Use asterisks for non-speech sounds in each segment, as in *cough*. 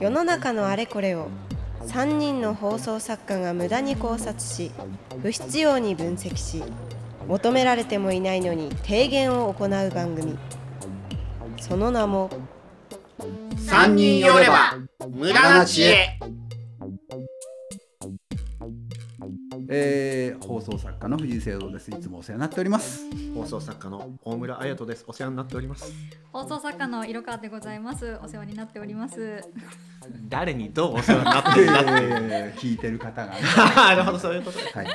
世の中のあれこれを3人の放送作家が無駄に考察し不必要に分析し求められてもいないのに提言を行う番組。その名も3人よれば無駄な知恵。えー、放送作家の藤井聖堂です。いつもお世話になっております。放送作家の大村彩人です。お世話になっております。放送作家の色川でございます。お世話になっております。誰にどうお世話になってるんだ *laughs* 聞いてる方が。ね *laughs* なるほど。そういうこと。はい。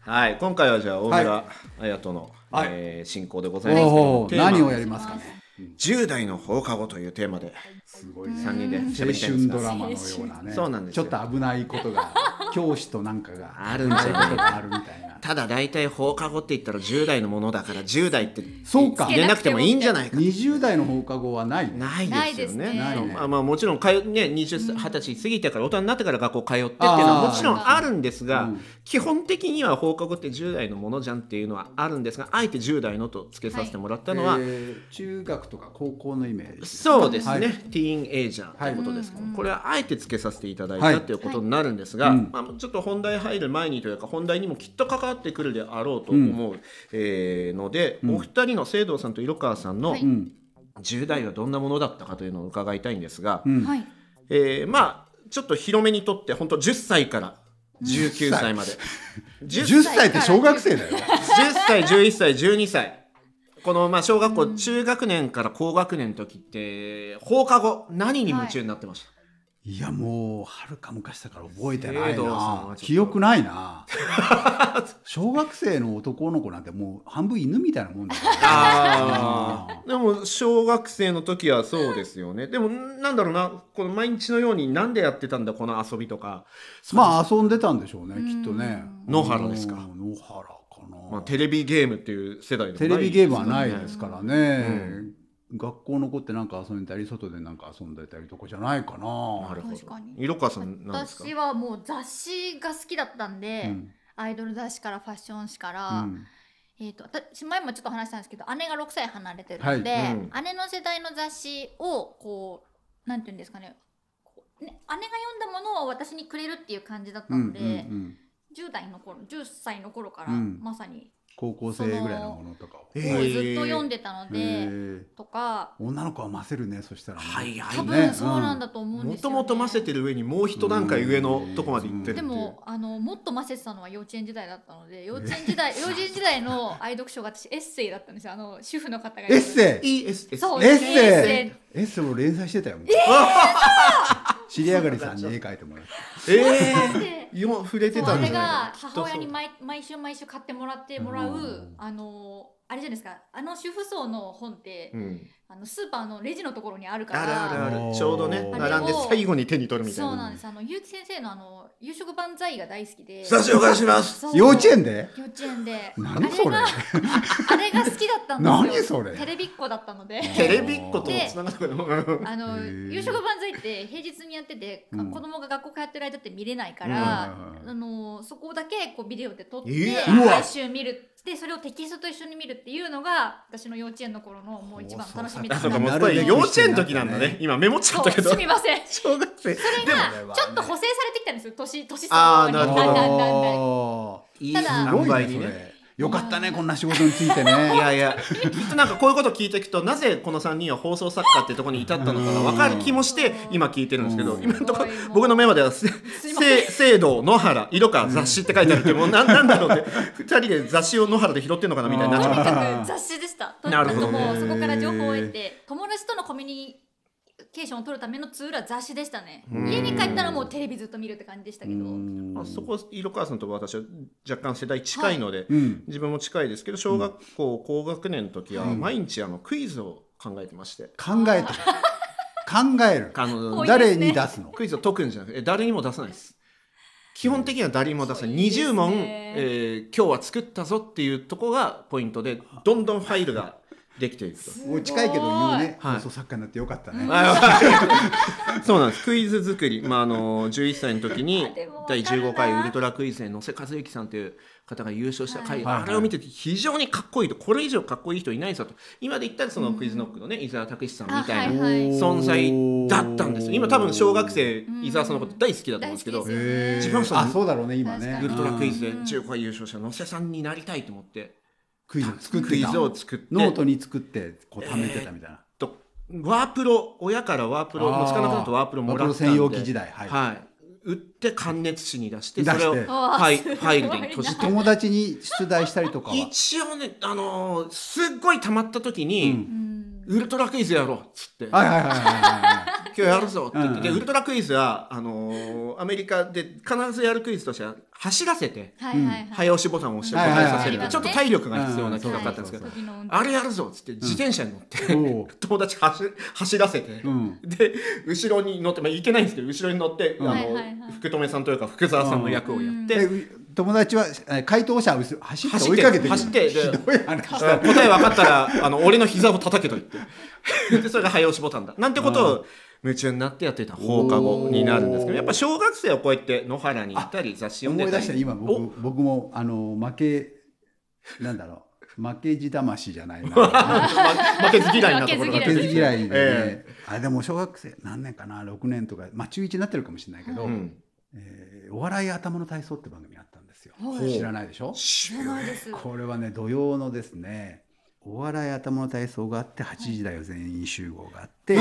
はい。今回はじゃあ大村彩人の、はい。えー進行でござい。ます何をやりますかね10代の放課後というテーマで。すごいね。3人で青春ドラマのようなね。そうなんですよ。ちょっと危ないことが *laughs* 教師となんかがあるんじゃあるみたいなただ大体放課後って言ったら10代のものだから10代ってそうか。入れなくてもいいんじゃないか。20代の放課後はない。ないですよね。ね。ないね。まあまあもちろん通うね20歳20歳過ぎてから大人になってから学校通ってっていうのはもちろんあるんですが、うん。基本的には放課後って10代のものじゃんっていうのはあるんですがあえて10代のと付けさせてもらったのは、えー中学とか高校のイメージ。そうですね、はい。ティーンエイジャーということです。けど、これはあえて付けさせていただいはいたということになるんですが、まあ、ちょっと本題入る前にというか本題にもきっと関わってくるであろうと思う、えーので、お二人の聖堂さんと色川さんのはい。うん10代はどんなものだったかというのを伺いたいんですが、うん。はい。えーまあちょっと広めにとって本当10歳から19歳まで。*laughs* 10 10歳って小学生だよ。10歳11歳12歳。このまあ小学校中学年から高学年の時って放課後何に夢中になってました、いやもうはるか昔だから覚えてないな。記憶ないな。*laughs* 小学生の男の子なんてもう半分犬みたいなもんだからでも小学生の時はそうですよね。でもなんだろうな。この毎日のようになんでやってたんだこの遊びとか。まあ遊んでたんでしょうねきっとね。野原ですか。うん。野原かな、まあ、テレビゲームっていう世代でもテレビゲームはないですからね、うん学校の子ってなんか遊んでたり外でなんか遊んでたりとかじゃないかな。なるほど。確かに。色川さんなんですか？私はもう雑誌が好きだったんで、うんアイドル雑誌からファッション誌かうら、ん。えっ、と私前もちょっと話したんですけど姉が6歳離れてるはい。ので、うん。姉の世代の雑誌をこうなんていうんですかね。ね姉が読んだものを私にくれるっていう感じだったうんうんので、うん。10代の頃10歳の頃からうん。まさに、高校生ぐらいのものとかを、ずっと読んでたので、とか。女の子はませるねそしたらね。はいはい多ね分そうなんだと思うんもですよ、ね。ともとませてる上にもう一段階上のとこまで行ってるでもあのもっとませてたのは幼稚園時代だったので幼稚園時代 *laughs* 幼稚園時代の愛読書が私エッセイだったんですよ。あの主婦の方がエッセイ？いいエッですねエッセイ。エッセイ。も連載してたよ、知り上がりさんに絵描いてもらってえでー、今触れてたんじゃそうあれが母親に毎毎週毎週買ってもらってもらう、うん。あのあれじゃないですか。あの主婦層の本って、うん、あのスーパーのレジのところにあるからあるあるある。ちょうどね並んで最後に手に取るみたいな。そうなんです。あの結城先生のあの夕食万歳が大好きで。スタジオ返します。幼稚園で？幼稚園で。何それ？あれが *laughs* あれが好きだったんですよ。何それ？テレビっ子だったので。*laughs* テレビっ子とつながったのあの夕食万歳って平日にやってて、うん。子供が学校通ってる間って見れないかうん。ら、はいはいあのそこだけこうビデオで撮って毎週見るでそれをテキストと一緒に見るっていうのが私の幼稚園の頃のもう一番楽しみだあったそう。かもうなるべくこれ幼稚園の時なんだね。今メモっちゃったけど。すみません。小学生。それがちょっと補正されてきたんですよ。年年あーなるほど。だんだんだんだん。あいいただね。ねそれよかったねこんな仕事についてね。*laughs* いやいやきっとなんかこういうこと聞いていくとなぜこの3人は放送作家ってところに至ったのかが分かる気もして今聞いてるんですけどうん。今のところ僕のメモでは「せいません。せ聖堂野原色川雑誌」って書いてあるけどもうなん *laughs* なんだろうって2人で雑誌を野原で拾ってんのかなみたいにな。っちゃうとにかく雑誌でした。とにかくなるほどね。もうそこから情報を得て、友達とのコミュニケーションを取るためのツールは雑誌でしたね。家に帰ったらもうテレビずっと見るって感じでしたけど。あそこ色川さんと私は若干世代近いので、うん自分も近いですけど小学校高学年の時は毎日あのクイズを考えてまして考えて考えるあのね誰に出すのクイズを解くんじゃなくて誰にも出さないです基本的には誰にも出さない20問、えー今日は作ったぞっていうとこがポイントでどんどんファイルができていくと。もう近いけど言うね、はい。放送作家になってよかったね、あ *laughs* そうなんです。クイズ作り、まあ、あの11歳の時に第15回ウルトラクイズで野瀬和之さんという方が優勝した回、はい。あれを見てて非常にかっこいいと。これ以上かっこいい人いないぞと。今で言ったらそのクイズノックのね伊沢拓司さんみたいな存在だったんですよ。今多分小学生伊沢さんのこと大好きだと思うんですけど。自分はそのあそうだろうね今ね。ウルトラクイズでうん。15回優勝した野瀬さんになりたいと思ってクイズ作ってクイたズを作ってノートに作ってこう貯めてたみたいな、とワープロ親からワープロあーつかなくなるとワープロもらったんでワープロ専用機時代はい。はい、売って関熱紙に出して出して。それをフすごい。ァイルで閉じて。友達に出題したりとかは？一応ねあのーすっごい溜まった時に、うん。うん。ウルトラクイズやろうっつって、はいはいはいはいは今日やるぞって言って、でうんうんウルトラクイズはあのーアメリカで必ずやるクイズとしては走らせてはいはいはい。早押しボタンを押して答はいはいはいえさせるはい。ちょっと体力が必要なうん企画だったんですけど、そう時の運転あれやるぞっつって自転車に乗って、いおう。友達走走らせて、うん。で後ろに乗って、まあ、いけないんですけど後ろに乗って、うん。あのはいはいはい。福留さんというか福沢さんの役をやって、でう友達はえ回答者は後ろ走って追いかけてくる。走ってひでどい話あ答え分かったらあの俺の膝を叩けと言って。でそれが早押しボタンだ。なんてことを夢中になってやってた放課後になるんですけどやっぱ小学生はこうやって野原に行ったり雑誌読んでたり。思い出した今僕僕もあの負けなんだろう。負けじ魂じゃないな。*laughs* 負けず嫌いなところが負けず嫌いでね、えあでも小学生何年かな？6年とか、まあ、中1になってるかもしれないけど、うん。えーお笑い頭の体操って番組あったんですよ、はい。知らないでしょ？知らないです。これはね土曜のですねお笑い頭の体操があって8時だよ全員集合があって、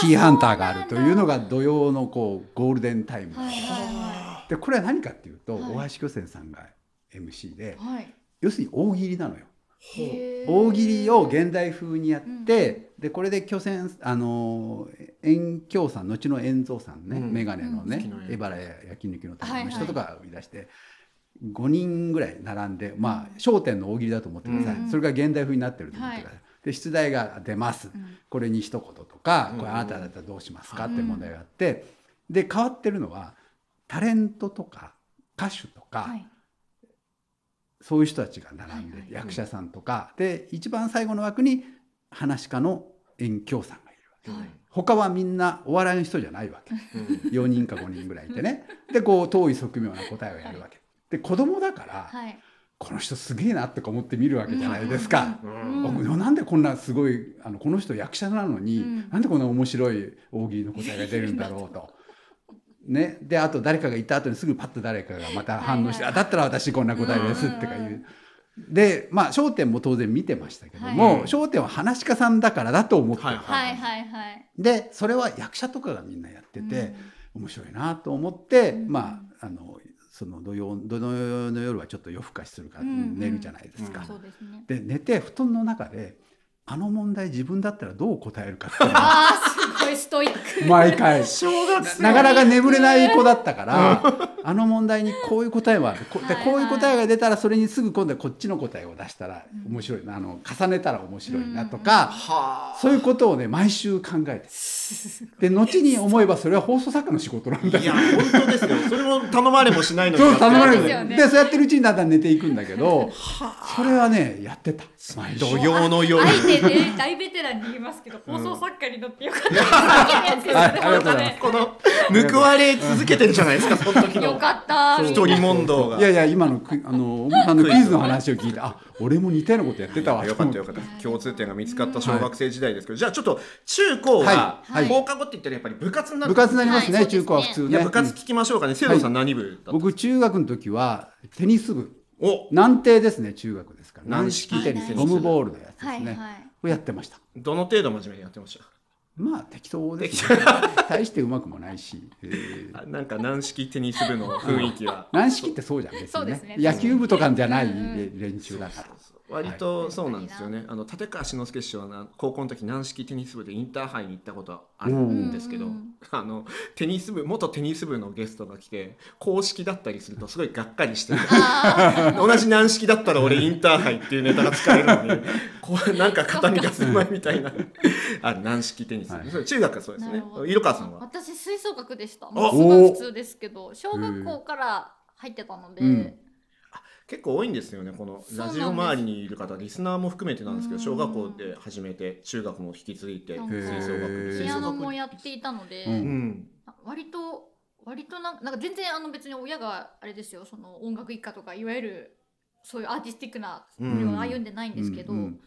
キーハンターがあるというのが土曜のこうゴールデンタイム、はいはでこれは何かっていうと、はい。大橋巨泉さんが MC で要するに大喜利なのよ。大喜利を現代風にやって、でこれで巨泉あの遠京さん後の遠蔵さんね、うん。眼鏡のねうん。江原焼肉のたはいはいめの人とかを売り出して、5人ぐらい並んでまあ『笑点』の大喜利だと思ってください、うん。それが現代風になってると思ってください。で出題が出ます、うん。これに一言とか、うん。これあなただったらどうしますかって問題があって、で変わってるのはタレントとか歌手とか、はい。そういう人たちが並んで、はいはい役者さんとかで一番最後の枠に話し家の遠京さんがいるわけ。はい。他はみんなお笑いの人じゃないわけ。うん。4人か5人ぐらいいてね。でこう遠い側面な答えをやるわけで子供だから、はい。この人すげえなとか思って見るわけじゃないですか。うん僕なんでこんなすごいあのこの人役者なのに、うん。なんでこんな面白い大喜利の答えが出るんだろうと。ね、であと誰かが言った後にすぐパッと誰かがまた反応して「はいはいあだったら私こんな答えです」ってか言う。でまあ『笑点』も当然見てましたけどはも『い。笑点』は話し家さんだからだと思ってる、はいはい。でそれは役者とかがみんなやってて、面白いなと思って、うん。まああのその土曜土曜の夜はちょっと夜更かしするからうん。寝るじゃないですか。で寝て布団の中であの問題自分だったらどう答えるかってごいストイック。毎回。なかなか眠れない子だったからあの問題にこういう答えもある。こではいはい。こういう答えが出たらそれにすぐ今度はこっちの答えを出したら面白いな。あの重ねたら面白いなとかはあ。そういうことをね毎週考えて。*laughs* で後に思えばそれは放送作家の仕事なんだよ。いや本当ですよ。それも頼まれもしないのに。そう頼まれるでそうやってるうちにだんだん寝ていくんだけどそれはねやってた。毎週。土曜の夜。あえてね大ベテランに言いますけど放送作家にとってよかったはいありがとうございます。この報われ続けてるじゃないですかその時の。よかった。一人問答が。いやいや今のクイあのあのクイズの話を聞いてあ俺も似たようなことやってたわ。よかったよかった。共通点が見つかった小学生時代ですけど、じゃあちょっと中高は放課後って言ったらやっぱり部活になる部活になりますね、はい中高は普通いねや部活聞きましょうかね。聖堂さん何部僕中学の時はテニス部。お。軟艇ですね中学ですから軟式。テニス。ゴムボールのやつですね、はいはい。これやってました。どの程度真面目にやってました？まあ適当です、ね、大してうまくもないし、えー。あなんか軟式テニス部の雰囲気は。*laughs* 軟式ってそうじゃん別にそうですね。ね。野球部とかじゃない連中だから割とそうなんですよね、あの立川志の輔師匠はな高校の時軟式テニス部でインターハイに行ったことあるんですけど、うんあのテニス部元テニス部のゲストが来て公式だったりするとすごいがっかりしてあ *laughs* 同じ軟式だったら俺インターハイっていうネタが使えるのに *laughs* こうなんか肩身が狭いみたいな。ある軟式テニス、はい。中学はそうですね。色川さんは？私吹奏楽でした。おもうすごい普通ですけど小学校から入ってたので、うん結構多いんですよねこのラジオ周りにいる方リスナーも含めてなんですけどうん。小学校で始めて中学も引き継いで吹か奏楽ピアノもややっていたので、うん。うん割と割となんなんか全然あの別に親があれですよその音楽一家とかいわゆるそういうアーティスティックなうん。道を歩んでないんですけど、うん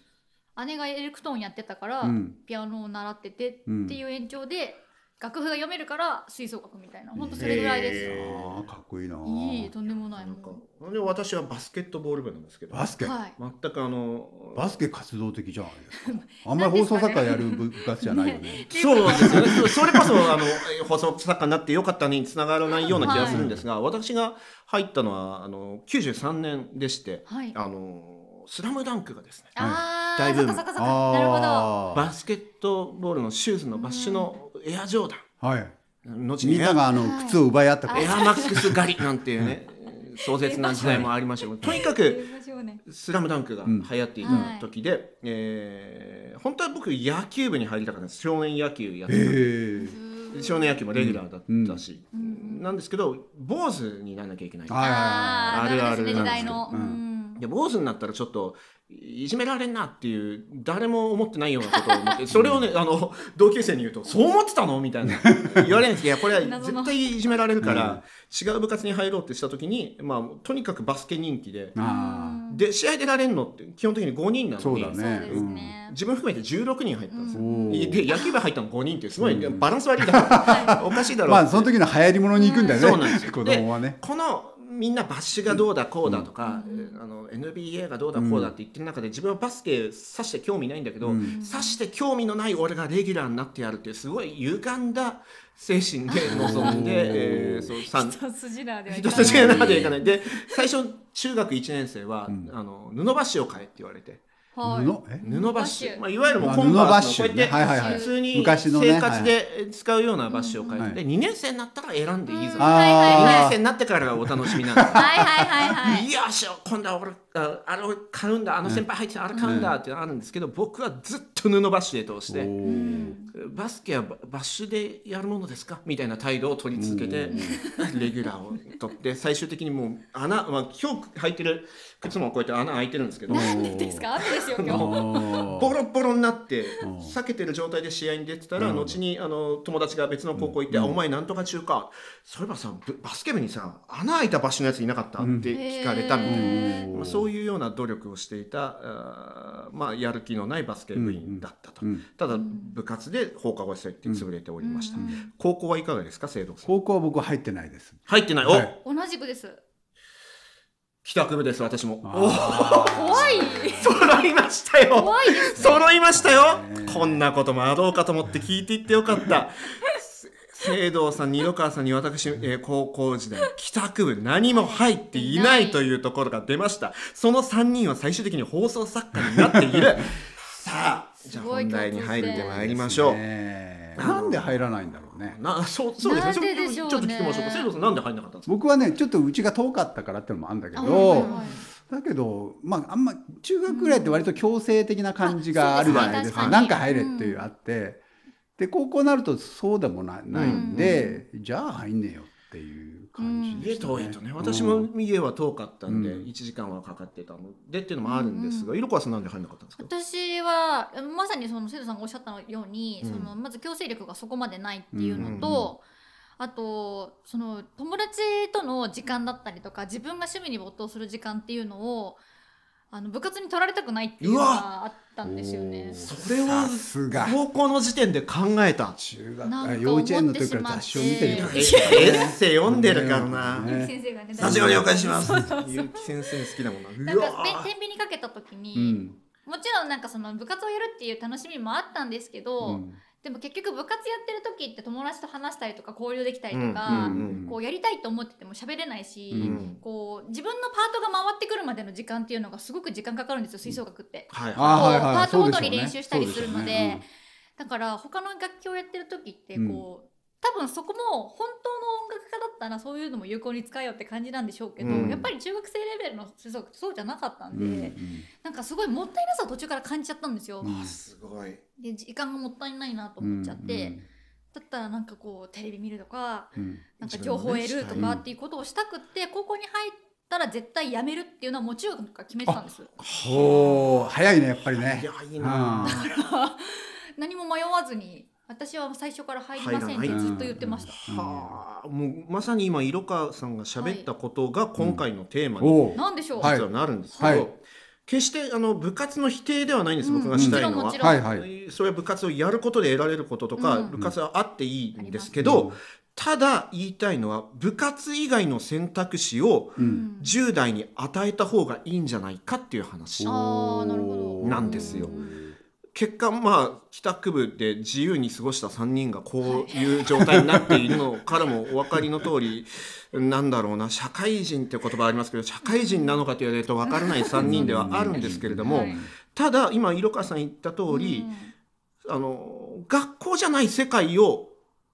姉がエレクトーンやってたから、うん。ピアノを習っててってうん。いう延長で、楽譜が読めるから吹奏楽みたいな。本当それぐらいです、へあーかっこいいな。いいとんでもないなんで私はバスケットボール部なんですけど。バスケ、はい。全くあのバスケ活動的じゃないですか。*laughs* あんまり放送作家やる部活じゃないよね。*laughs* そうなんですよね。それこそあの放送作家になってよかったねにつながらないような気がするんですが、私が入ったのはあの93年でして、はい。あのスラムダンクがですね、大ブーム。バスケットボールのシューズのバッシュのエアジョーダン、あ、はい。後にエアみんながあの靴を奪い合ったエアマックス狩りなんていうね。壮絶な時代もありましたけど、とにかくスラムダンクが流行っていた時で、えー本当は僕野球部に入りたかったんです。少年野球やってえ。少年野球もレギュラーだったし、ん。なんですけど坊主にならなきゃいけない、はいはいはい。あるあるなんですけど。うん。で坊主になったらちょっといじめられんなっていう誰も思ってないようなことを思って *laughs* それをねあの同級生に言うと「そう思ってたの?」みたいな。言われるんです。けどいやこれは絶対いじめられるから、違う部活に入ろうってした時に、まあ、とにかくバスケ人気で。あで試合出られるのって基本的に5人なのに。そうだね。そうですね、自分含めて16人入ったんですよ、うん。で野球部入ったの5人ってすごい、バランス悪いだからおかしいだあ。ろう。まあその時の流行り物に行くんだよね。そうなんですよ。*laughs* 子供はね。このみんなバッシュがどうだこうだとか、あの NBA がどうだこうだって言ってる中で自分はバスケさして興味ないんだけど、うんさして興味のない俺がレギュラーになってやるっていうすごい歪んだ精神で臨んで、えーそうさん。一筋縄ではいかない。で最初中学1年生は、うん。あの布バッシュを買えって言われてはい。布？え？布バッシュ、まあ、いわゆるもうあコンバースの布バッシュこうやって、ねはいはいはい。普通に生活で使うようなバッシュを買えて、はいで2年生になったら選んでいいぞ、うんはいはい。2あ年あ生になってからがお楽しみなんですよ。はいはいはいはい。よし今度は俺ああれを買うんだあの先輩入ってたあれ買うんだってあるんですけど、僕はずっと布バッシュで通しおてー。バスケはババッシュでやるものですか？みたいな態度を取り続けてレギュラーを取って最終的にもう穴、まあ、今日履いてる靴もこうやって穴開いてるんですけどなんでですか？雨ですよ今日あボロボロになってうん。避けてる状態で試合に出てたらうん。後にあの友達が別の高校行って「あお前なんとか中か。そういえばさブバスケ部にさ穴開いた場所のやついなかった?」って聞かれたみたいな。へーまあ、そういうような努力をしていたあーまあ、やる気のないバスケ部員だったと、うんただ部活で放課後施設って潰れておりました、うんうん高校はいかがですか生徒さん？高校は僕は入ってないです。入ってない、はい。お同じくです。帰宅部です私も。あお怖い。揃いましたよ。怖いです揃いましたよ。ねこんなこともあろうかと思って聞いていってよかった聖堂さん二度川さんに私、えー高校時代帰宅部何も入っていないというところが出ました。その3人は最終的に放送作家になっている。*laughs* さあじゃあ本題に入ってまいりましーょう、ね。なんで入らないんだろうね。なそうそうですね。なんででしょうね。ちょっと聞きましょうか。聖堂さんなんで入んなかったんですか？僕はねちょっとうちが遠かったからっていうのもあるんだけあど、はいはいはい。だけどまああんま中学ぐらいって割と強制的な感じがあるじゃないですか。うですねなんか入れっていうあって、で高校になるとそうでもなないんで、じゃあ入んねえよっていう感じで家した遠いとね。私も家は遠かったんでうん。1時間はかかってたのでっていうのもあるんですが、色川さんなんで入んなかったんですか？私はまさにその生徒さんがおっしゃったように、うん。そのまず強制力がそこまでないっていうのと、あとその友達との時間だったりとか自分が趣味に没頭する時間っていうのをあの部活に取られたくないっていうのがあったんですよね。それはさすが。高校の時点で考えた。中学幼稚園の時から雑誌を見てるからエッセイ読んでるからな、ね先生がねラジオ了解しますゆうき先生好きだもんな。なんか天秤にかけた時に、うん。もちろんなんかその部活をやるっていう楽しみもあったんですけど、うんでも結局部活やってる時って友達と話したりとか交流できたりとうんか、うんこうやりたいと思ってても喋れないし、うん。こう自分のパートが回ってくるまでの時間っていうのがすごく時間かかるんですよ吹奏楽って。はいあははい。はいパートごとに練習したりするのでだから他の楽器をやってる時ってうん。こう、多分そこも本当の音楽家だったらそういうのも有効に使えようって感じなんでしょうけど、うん。やっぱり中学生レベルの吹奏楽ってそうじゃなかったんで、うんうん。なんかすごいもったいなさを途中から感じちゃったんですよ。うんいすごい。で時間がもったいないなと思っちゃって、だったらなんかこうテレビ見るとかうん。うんなんか情報を得るとかっていうことをしたくって高校に入ったら絶対やめるっていうのはもう中学から決めてたんです。おー早いねやっぱりね。いやいいな何も迷わずに私は最初から入りませんってずっと言ってました、はあ。もうまさに今色川さんが喋ったことが今回のテーマになんでしょう、はい。実はなるんですけど、はい。決してあの部活の否定ではないんです、うん。僕がしたいのは。それは部活をやることで得られることとか、うん。部活はあっていいんですけど、ただ言いたいのは部活以外の選択肢をううん。ん10代に与えた方がいいんじゃないかっていう話。なるほど。なんですよ。うん結果まあ帰宅部で自由に過ごした3人がこういう状態になっているのからもお分かりの通りなんだろうな。社会人って言葉ありますけど社会人なのかと言われると分からない3人ではあるんですけれどもはいただ今色川さん言った通りあの学校じゃない世界を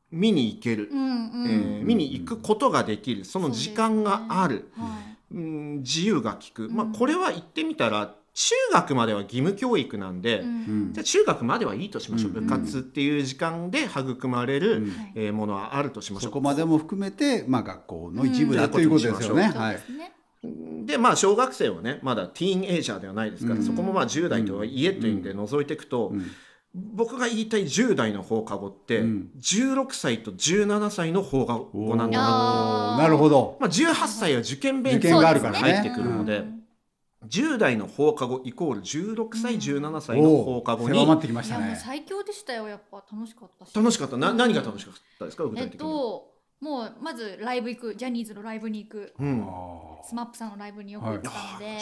見に行ける。えー見に行くことができる。その時間がある、はい。うん、自由が利く、まあ、うん。これは言ってみたら中学までは義務教育なんで、うん。うん。じゃあ中学まではいいとしましょう、うん。部活っていう時間で育まれる、うん。はい。えーものはあるとしましょ。そうこまでも含めて、まあ、学校の一部だとい。うことですよね。はい。でまあ小学生はねまだティーンエイジャーではないですから、うん。そこもまあ10代とはいえという意味で覗いていくと、うん。僕が言いたい10代の放課後って、うん。16歳と17歳の放課後なんだなるほど。まあ、18歳は受験勉受強験があるからね。入ってくるので、うん10代の放課後イコール16歳、うん。17歳の放課後に。狭まってきましたいやもうね。最強でしたよ。やっぱ楽しかったし。楽しかった。な何が楽しかかったですか？具えっ体的に、ともうまずライブ行く。ジャニーズのライブに行く。うん、あスマップさんのライブによく行ってたので、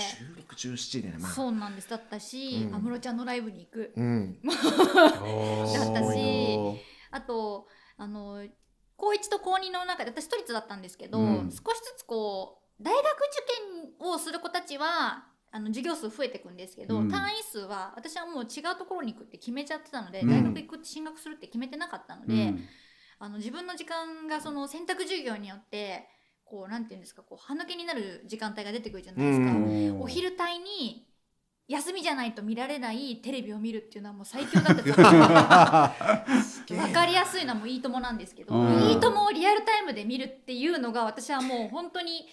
16、17でね、まあ、そうなんです。だったしうん。安室、ちゃんのライブに行く。うん、ー *laughs* だったしあとあの高1と高2の中で私都立だったんですけど、うん。少しずつこう大学受験をする子たちはあの授業数増えていくんですけど、うん。単位数は私はもう違うところに行くって決めちゃってたので、うん。大学行くって進学するって決めてなかったので、うん。あの自分の時間がその選択授業によってこうなんていうんですかこう歯抜けになる時間帯が出てくるじゃないですか。うん。お昼帯に休みじゃないと見られないテレビを見るっていうのはもう最強だったと思わかりやすいのはもういいともなんですけど、うん。いいともをリアルタイムで見るっていうのが私はもう本当に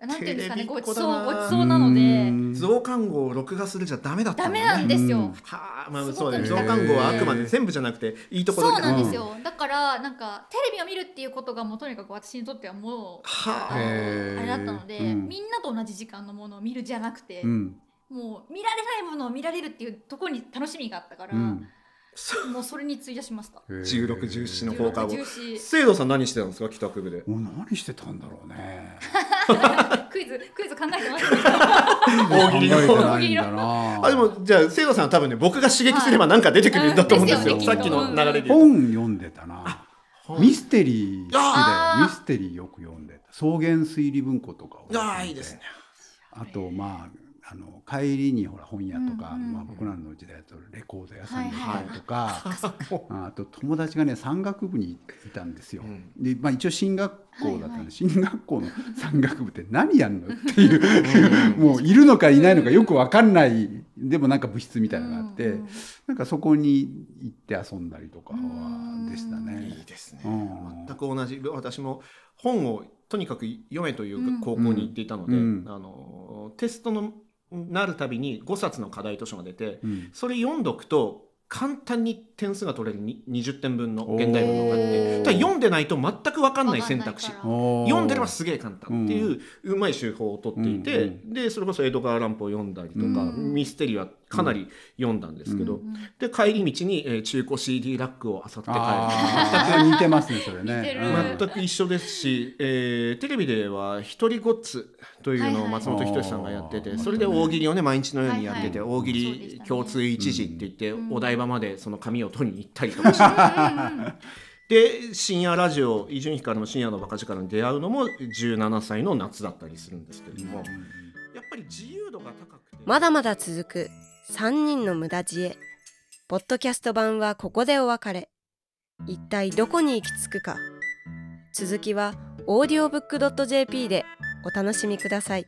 なんていうんですかねごちそうごちそうなので。うん。増刊号を録画するじゃダメだったダメなんですよ。うん。はあまあそうだね。ね増刊号はあくまで全部じゃなくていいところそうなんですよ、だからなんかテレビを見るっていうことがもうとにかく私にとってはもうはあ。あれだったので、うん。みんなと同じ時間のものを見るじゃなくて、うん。もう見られないものを見られるっていうところに楽しみがあったから、うんもうそれに費やしました。16 17の放課後16 17聖堂さん何してたんですか？帰宅部でもう何してたんだろうね。*laughs* クイズクイズ考えてました。*laughs* 大喜利の考えてないんだな。あでもじゃあ聖堂さんは多分ね僕が刺激すれば何か出てくるんだと思うんですよ、はいさっきの流れで言う本読んでたな。とミステリー好きだよ。ミステリーよく読んでた。草原推理文庫とかを読んで。ああいいですねあとまああの帰りにほら本屋とか、うんうんまあ、僕らの時代だとレコード屋さんに行はい。ったりとか、ああと友達がね山岳部にいたんですよ。うん。で、まあ、一応進学校だったんで、はいはい。進学校の山岳部って何やんのっていうもういるのかいないのかよく分かんないでもなんか部室みたいなのがあって、うんうんなんかそこに行って遊んだりとかはうん。でしたいね。い。ですね。うん。全く同じ。私も本をとにかく読めという高校に行っていたので、うん。あのテストのなるたびに5冊の課題図書が出てうん。それ読んどくと簡単に点数が取れるに20点分の現代文があって。ただ読んでないと全く分かんない選択肢。読んでればすげえ簡単っていううまい手法を取っていて、うんでそれこそ江戸川乱歩を読んだりとか、うん。ミステリーはかなり読んだんですけど、うで帰り道に、えー中古 CD ラックを漁って帰る。あー。似てますねそれね。る。全く一緒ですし、えーテレビでは「ひとりごっつ」というのをはいはい。松本人志さんがやってて、あー。それで大喜利をね毎日のようにやってて、はいはい。大喜利共通一時って言って、うん。お台場までその紙を取りに行ったりとか。して、うんうんうん。で深夜ラジオ伊集院光の深夜のバカ力に出会うのも17歳の夏だったりするんですけれども、やっぱり自由度が高くて。まだまだ続く3人の無駄知恵。ポッドキャスト版はここでお別れ。一体どこに行き着くか。続きは audiobook.jp でお楽しみください。